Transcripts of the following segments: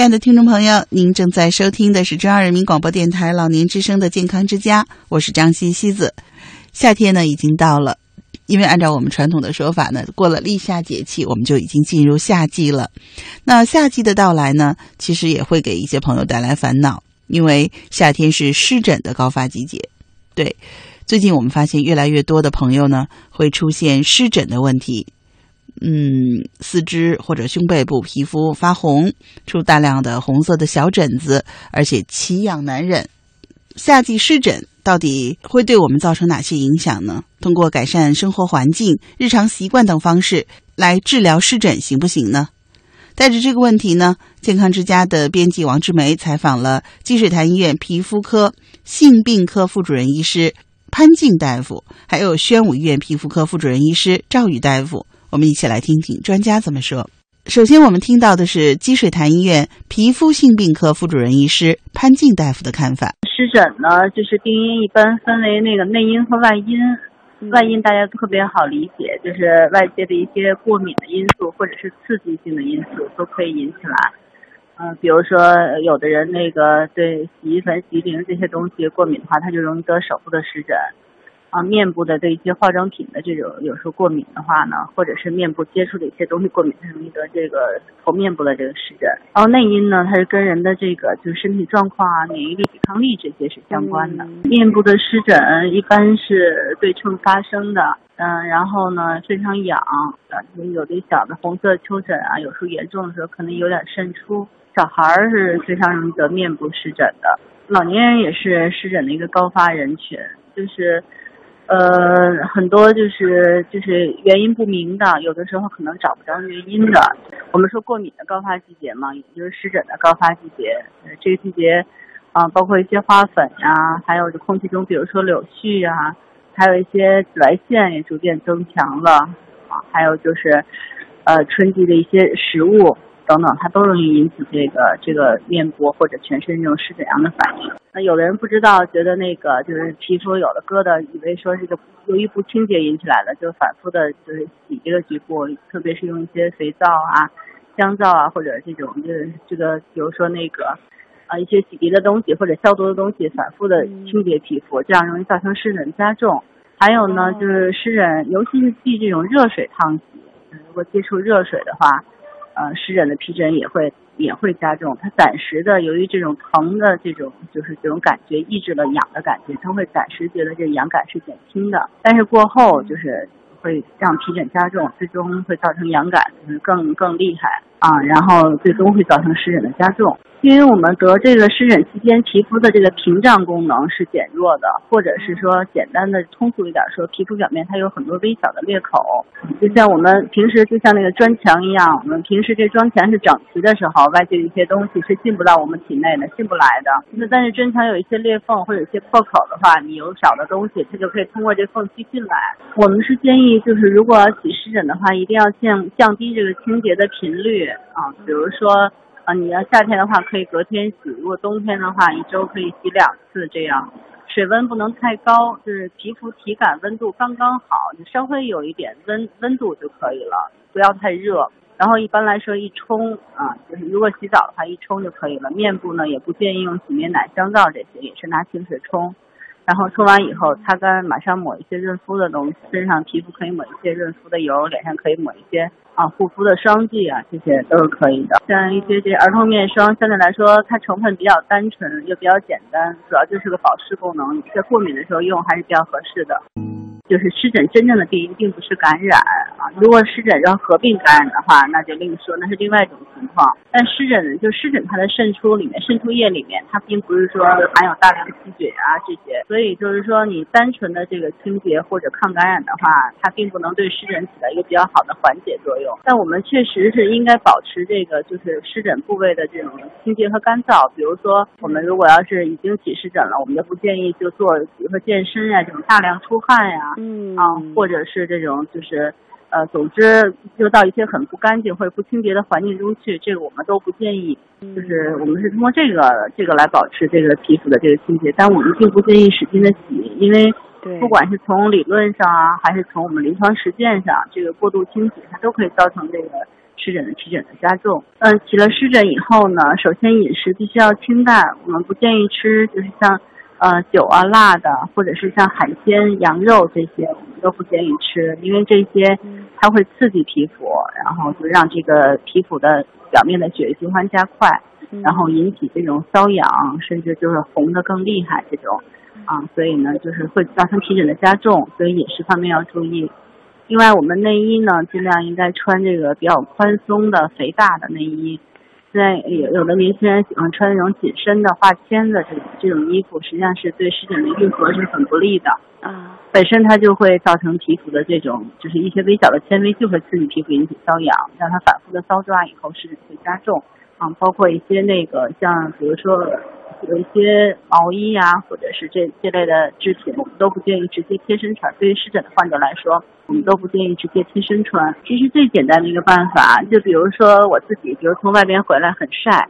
亲爱的听众朋友，您正在收听的是中央人民广播电台老年之声的健康之家，我是张西西子。夏天呢已经到了，因为按照我们传统的说法呢，过了立夏节气，我们就已经进入夏季了。那夏季的到来呢，其实也会给一些朋友带来烦恼，因为夏天是湿疹的高发季节。对，最近我们发现越来越多的朋友呢会出现湿疹的问题。嗯，四肢或者胸背部皮肤发红，出大量的红色的小疹子，而且奇痒难忍。夏季湿疹到底会对我们造成哪些影响呢？通过改善生活环境、日常习惯等方式来治疗湿疹行不行呢？带着这个问题呢，健康之家的编辑王志梅采访了积水潭医院皮肤科性病科副主任医师潘静大夫，还有宣武医院皮肤科副主任医师赵宇大夫。我们一起来听听专家怎么说。首先，我们听到的是积水潭医院皮肤性病科副主任医师潘静大夫的看法。湿疹呢，就是病因一般分为那个内因和外因。外因大家特别好理解，就是外界的一些过敏的因素或者是刺激性的因素都可以引起来。嗯，比如说有的人那个对洗衣粉、洗衣灵这些东西过敏的话，他就容易得手部的湿疹。啊，面部的对一些化妆品的这种有时候过敏的话呢，或者是面部接触的一些东西过敏，它容易得这个头面部的这个湿疹。然后内因呢，它是跟人的这个就是身体状况啊、免疫力、抵抗力这些是相关的。面部的湿疹一般是对称发生的，嗯，然后呢非常痒，啊，有的小的红色丘疹啊，有时候严重的时候可能有点渗出。小孩儿是非常容易得面部湿疹的，老年人也是湿疹的一个高发人群，就是。呃，很多就是就是原因不明的，有的时候可能找不着原因的。我们说过敏的高发季节嘛，也就是湿疹的高发季节。呃，这个季节啊，包括一些花粉呀，还有这空气中，比如说柳絮啊，还有一些紫外线也逐渐增强了啊，还有就是呃春季的一些食物。等等，它都容易引起这个这个面部或者全身这种湿疹样的反应。那有的人不知道，觉得那个就是皮肤有的疙瘩，以为说这个由于不清洁引起来的，就反复的就是洗这个局部，特别是用一些肥皂啊、香皂啊，或者这种就是这个，比如说那个啊一些洗涤的东西或者消毒的东西，反复的清洁皮肤，这样容易造成湿疹加重。还有呢，就是湿疹，尤其是忌这种热水烫洗，如果接触热水的话。呃，湿疹的皮疹也会也会加重，它暂时的由于这种疼的这种就是这种感觉抑制了痒的感觉，他会暂时觉得这痒感是减轻的，但是过后就是会让皮疹加重，最终会造成痒感就是更更厉害啊，然后最终会造成湿疹的加重。因为我们得这个湿疹期间，皮肤的这个屏障功能是减弱的，或者是说简单的通俗一点说，皮肤表面它有很多微小的裂口，就像我们平时就像那个砖墙一样，我们平时这砖墙是整齐的时候，外界的一些东西是进不到我们体内的，进不来的。那但是砖墙有一些裂缝或者一些破口的话，你有少的东西，它就可以通过这缝隙进来。我们是建议，就是如果要洗湿疹的话，一定要降降低这个清洁的频率啊，比如说。你要夏天的话可以隔天洗，如果冬天的话一周可以洗两次，这样水温不能太高，就是皮肤体感温度刚刚好，你稍微有一点温温度就可以了，不要太热。然后一般来说一冲啊，就是如果洗澡的话一冲就可以了。面部呢也不建议用洗面奶、香皂这些，也是拿清水冲。然后冲完以后擦干，马上抹一些润肤的东西，身上皮肤可以抹一些润肤的油，脸上可以抹一些啊护肤的霜剂啊，这些都是可以的。像一些些儿童面霜，相对来说它成分比较单纯，又比较简单，主要就是个保湿功能，在过敏的时候用还是比较合适的。就是湿疹真正的病因并不是感染啊，如果湿疹要合并感染的话，那就另说，那是另外一种情况。但湿疹就湿疹它的渗出里面渗出液里面，它并不是说含有大量细菌啊这些，所以就是说你单纯的这个清洁或者抗感染的话，它并不能对湿疹起到一个比较好的缓解作用。但我们确实是应该保持这个就是湿疹部位的这种清洁和干燥。比如说我们如果要是已经起湿疹了，我们就不建议就做比如说健身呀这种大量出汗呀。嗯啊，或者是这种，就是，呃，总之，就到一些很不干净或者不清洁的环境中去，这个我们都不建议。就是我们是通过这个这个来保持这个皮肤的这个清洁，但我们并不建议使劲的洗，因为不管是从理论上啊，还是从我们临床实践上，这个过度清洗它都可以造成这个湿疹的皮疹的加重。嗯，起了湿疹以后呢，首先饮食必须要清淡，我们不建议吃就是像呃酒啊、辣的，或者是像海鲜、羊肉这些，我们都不建议吃，因为这些它会刺激皮肤，然后就让这个皮肤的表面的血液循环加快，然后引起这种瘙痒，甚至就是红的更厉害这种。啊，所以呢，就是会造成皮疹的加重，所以饮食方面要注意。另外，我们内衣呢，尽量应该穿这个比较宽松的、肥大的内衣。现在有有的年轻人喜欢穿那种紧身的、化纤的这种这种衣服，实际上是对湿疹的愈合是很不利的。啊，本身它就会造成皮肤的这种，就是一些微小的纤维就会刺激皮肤引起瘙痒，让它反复的搔抓以后湿疹会加重。啊，包括一些那个像比如说。有一些毛衣呀，或者是这这类的制品，我们都不建议直接贴身穿。对于湿疹的患者来说，我们都不建议直接贴身穿。其实最简单的一个办法，就比如说我自己，比如从外边回来很晒，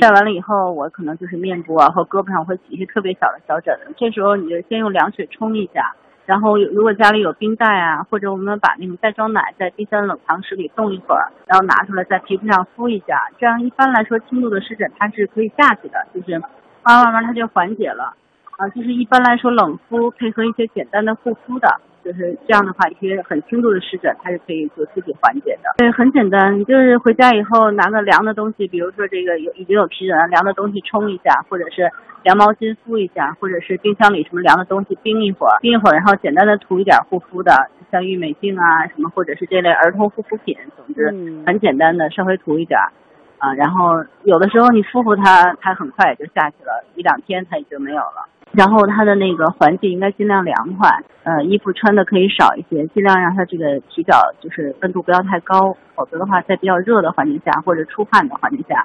晒完了以后，我可能就是面部啊或胳膊上会起一些特别小的小疹子。这时候你就先用凉水冲一下，然后如果家里有冰袋啊，或者我们把那种袋装奶在冰箱冷藏室里冻一会儿，然后拿出来在皮肤上敷一下，这样一般来说轻度的湿疹它是可以下去的，就是。慢慢慢慢它就缓解了，啊，就是一般来说冷敷配合一些简单的护肤的，就是这样的话，一些很轻度的湿疹它是可以就自己缓解的。对，很简单，你就是回家以后拿个凉的东西，比如说这个有已经有皮疹了，凉的东西冲一下，或者是凉毛巾敷一下，或者是冰箱里什么凉的东西冰一会儿，冰一会儿，然后简单的涂一点护肤的，像郁美净啊什么，或者是这类儿童护肤品，总之很简单的，稍微涂一点。啊，然后有的时候你敷敷它，它很快也就下去了，一两天它也就没有了。然后它的那个环境应该尽量凉快，呃，衣服穿的可以少一些，尽量让它这个体表就是温度不要太高，否则的话在比较热的环境下或者出汗的环境下，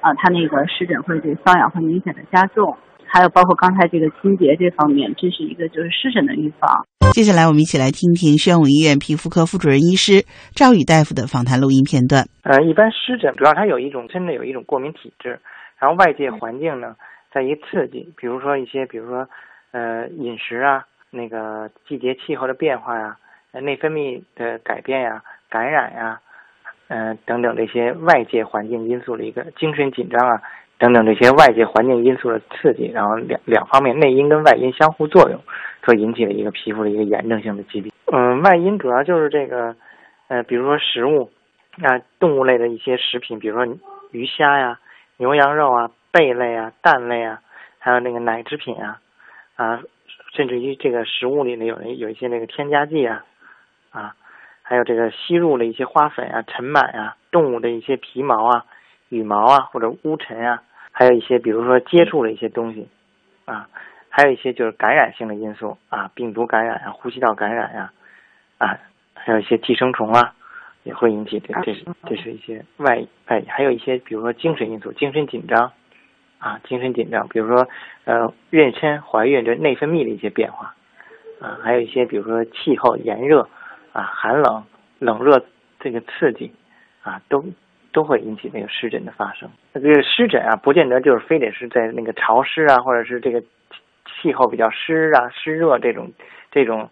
啊，它那个湿疹会对瘙痒会明显的加重。还有包括刚才这个清洁这方面，这是一个就是湿疹的预防。接下来我们一起来听听宣武医院皮肤科副主任医师赵宇大夫的访谈录音片段。呃，一般湿疹主要它有一种真的有一种过敏体质，然后外界环境呢在一刺激，比如说一些比如说呃饮食啊，那个季节气候的变化呀，内分泌的改变呀，感染呀，嗯等等这些外界环境因素的一个精神紧张啊。等等这些外界环境因素的刺激，然后两两方面内因跟外因相互作用，所引起的一个皮肤的一个炎症性的疾病。嗯，外因主要就是这个，呃，比如说食物，啊，动物类的一些食品，比如说鱼虾呀、牛羊肉啊、贝类啊、蛋类啊，还有那个奶制品啊，啊，甚至于这个食物里呢有有一些那个添加剂啊，啊，还有这个吸入的一些花粉啊、尘螨啊、动物的一些皮毛啊。羽毛啊，或者污尘啊，还有一些，比如说接触了一些东西，啊，还有一些就是感染性的因素啊，病毒感染啊，呼吸道感染呀，啊，还有一些寄生虫啊，也会引起这这是这是一些外外，还有一些比如说精神因素，精神紧张，啊，精神紧张，比如说呃妊娠、怀孕这内分泌的一些变化，啊，还有一些比如说气候炎热啊，寒冷、冷热这个刺激，啊，都。都会引起那个湿疹的发生。那这个湿疹啊，不见得就是非得是在那个潮湿啊，或者是这个气候比较湿啊、湿热这种这种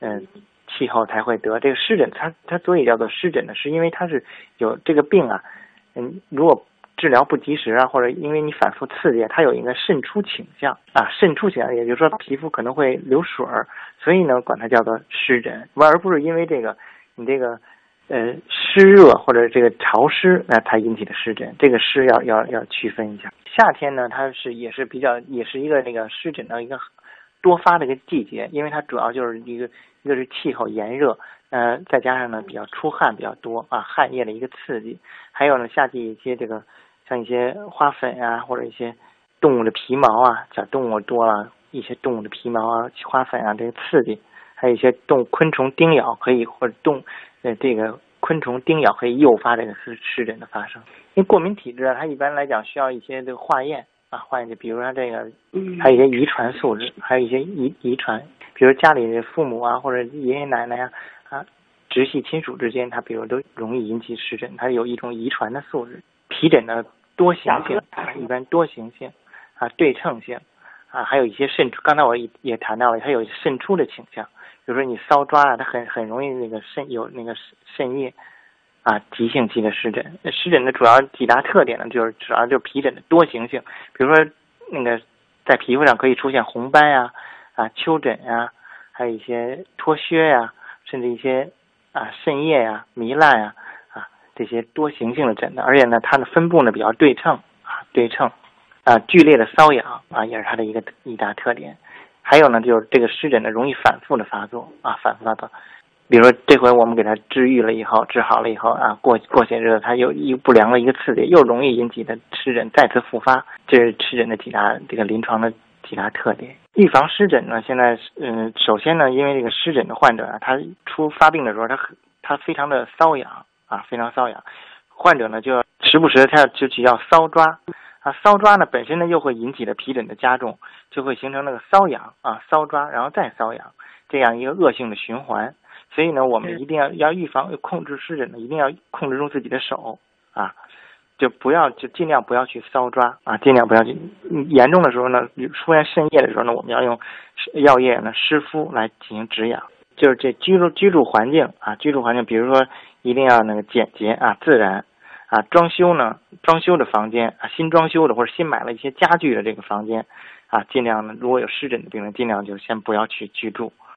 嗯气候才会得这个湿疹。它它所以叫做湿疹呢，是因为它是有这个病啊，嗯，如果治疗不及时啊，或者因为你反复刺激，它有一个渗出倾向啊，渗出倾向，也就是说皮肤可能会流水儿，所以呢，管它叫做湿疹，而不是因为这个你这个。呃，湿热或者这个潮湿，那它引起的湿疹，这个湿要要要区分一下。夏天呢，它是也是比较，也是一个那个湿疹的一个多发的一个季节，因为它主要就是一个一个是气候炎热，呃，再加上呢比较出汗比较多啊，汗液的一个刺激，还有呢夏季一些这个像一些花粉啊，或者一些动物的皮毛啊，小动物多了一些动物的皮毛啊、花粉啊这个刺激，还有一些动昆虫叮咬可以或者动。呃，这个昆虫叮咬可以诱发这个湿湿疹的发生。因为过敏体质啊，它一般来讲需要一些这个化验啊，化验就比如说这个，还有一些遗传素质，还有一些遗遗传，比如家里的父母啊，或者爷爷奶奶呀啊，直系亲属之间，它比如都容易引起湿疹，它有一种遗传的素质。皮疹的多形性，一般多形性啊，对称性啊，还有一些渗出。刚才我也也谈到了，它有渗出的倾向。比如说你搔抓啊，它很很容易那个渗有那个渗液啊，急性期的湿疹，湿疹的主要几大特点呢，就是主要就是皮疹的多形性，比如说那个在皮肤上可以出现红斑呀、啊丘疹呀，还有一些脱屑呀，甚至一些啊渗液呀、糜烂呀啊这些多形性的疹子，而且呢，它的分布呢比较对称啊对称，啊剧烈的瘙痒啊也是它的一个一大特点，还有呢就是这个湿疹呢容易反复的发作啊反复发作。比如说这回我们给他治愈了以后，治好了以后啊，过过些日子他又一不良的一个刺激，又容易引起的湿疹再次复发，这是湿疹的几大这个临床的几大特点。预防湿疹呢，现在嗯，首先呢，因为这个湿疹的患者啊，他出发病的时候，他很他非常的瘙痒啊，非常瘙痒，患者呢就要时不时他要就去要搔抓啊，搔抓呢本身呢又会引起的皮疹的加重，就会形成那个瘙痒啊，搔抓然后再瘙痒，这样一个恶性的循环。所以呢，我们一定要要预防控制湿疹呢，一定要控制住自己的手啊，就不要就尽量不要去搔抓啊，尽量不要去严重的时候呢，出现渗液的时候呢，我们要用药液呢湿敷来进行止痒。就是这居住居住环境啊，居住环境，比如说一定要那个简洁啊，自然啊，装修呢，装修的房间啊，新装修的或者新买了一些家具的这个房间啊，尽量呢，如果有湿疹的病人，尽量就先不要去居住。